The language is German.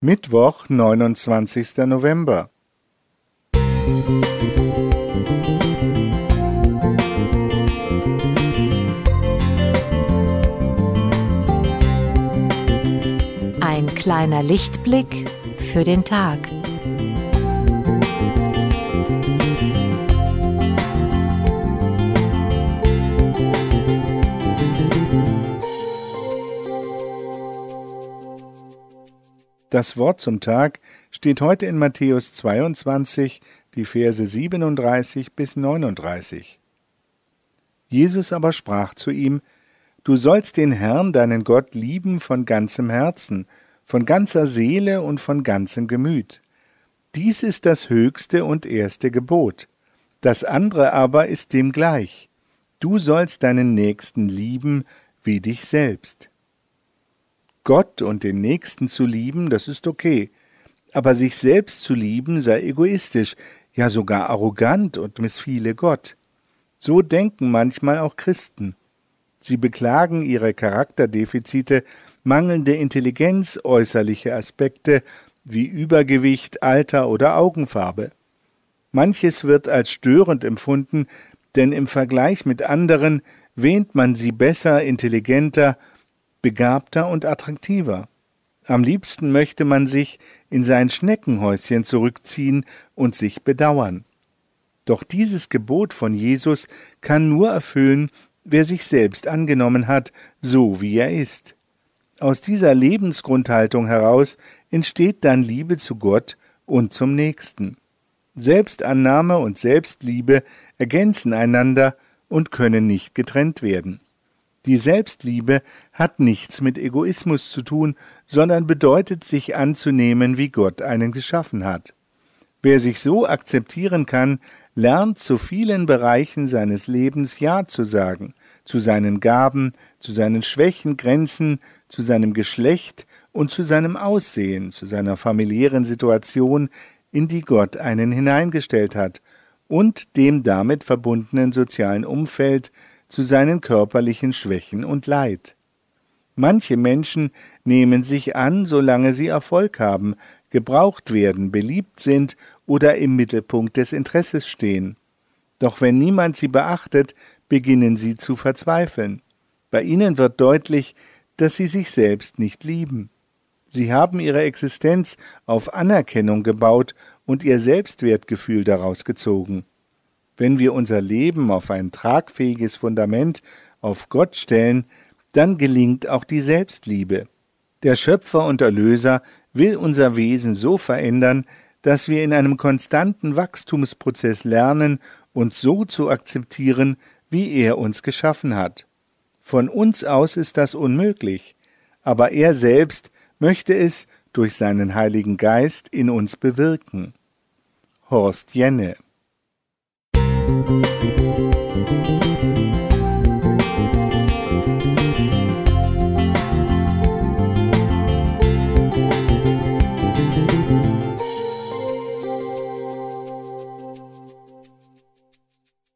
Mittwoch, neunundzwanzigster November. Ein kleiner Lichtblick für den Tag. Das Wort zum Tag steht heute in Matthäus 22, die Verse 37 bis 39. Jesus aber sprach zu ihm, Du sollst den Herrn, deinen Gott, lieben von ganzem Herzen, von ganzer Seele und von ganzem Gemüt. Dies ist das höchste und erste Gebot. Das andere aber ist dem gleich. Du sollst deinen Nächsten lieben wie dich selbst. Gott und den Nächsten zu lieben, das ist okay. Aber sich selbst zu lieben sei egoistisch, ja sogar arrogant und missfiele Gott. So denken manchmal auch Christen. Sie beklagen ihre Charakterdefizite, mangelnde Intelligenz, äußerliche Aspekte wie Übergewicht, Alter oder Augenfarbe. Manches wird als störend empfunden, denn im Vergleich mit anderen wähnt man sie besser, intelligenter, begabter und attraktiver. Am liebsten möchte man sich in sein Schneckenhäuschen zurückziehen und sich bedauern. Doch dieses Gebot von Jesus kann nur erfüllen, wer sich selbst angenommen hat, so wie er ist. Aus dieser Lebensgrundhaltung heraus entsteht dann Liebe zu Gott und zum Nächsten. Selbstannahme und Selbstliebe ergänzen einander und können nicht getrennt werden. Die Selbstliebe hat nichts mit Egoismus zu tun, sondern bedeutet, sich anzunehmen, wie Gott einen geschaffen hat. Wer sich so akzeptieren kann, lernt zu vielen Bereichen seines Lebens Ja zu sagen, zu seinen Gaben, zu seinen Schwächen, Grenzen, zu seinem Geschlecht und zu seinem Aussehen, zu seiner familiären Situation, in die Gott einen hineingestellt hat, und dem damit verbundenen sozialen Umfeld, zu seinen körperlichen Schwächen und Leid. Manche Menschen nehmen sich an, solange sie Erfolg haben, gebraucht werden, beliebt sind oder im Mittelpunkt des Interesses stehen. Doch wenn niemand sie beachtet, beginnen sie zu verzweifeln. Bei ihnen wird deutlich, dass sie sich selbst nicht lieben. Sie haben ihre Existenz auf Anerkennung gebaut und ihr Selbstwertgefühl daraus gezogen. Wenn wir unser Leben auf ein tragfähiges Fundament, auf Gott stellen, dann gelingt auch die Selbstliebe. Der Schöpfer und Erlöser will unser Wesen so verändern, dass wir in einem konstanten Wachstumsprozess lernen, uns so zu akzeptieren, wie er uns geschaffen hat. Von uns aus ist das unmöglich, aber er selbst möchte es durch seinen Heiligen Geist in uns bewirken. Horst Jenne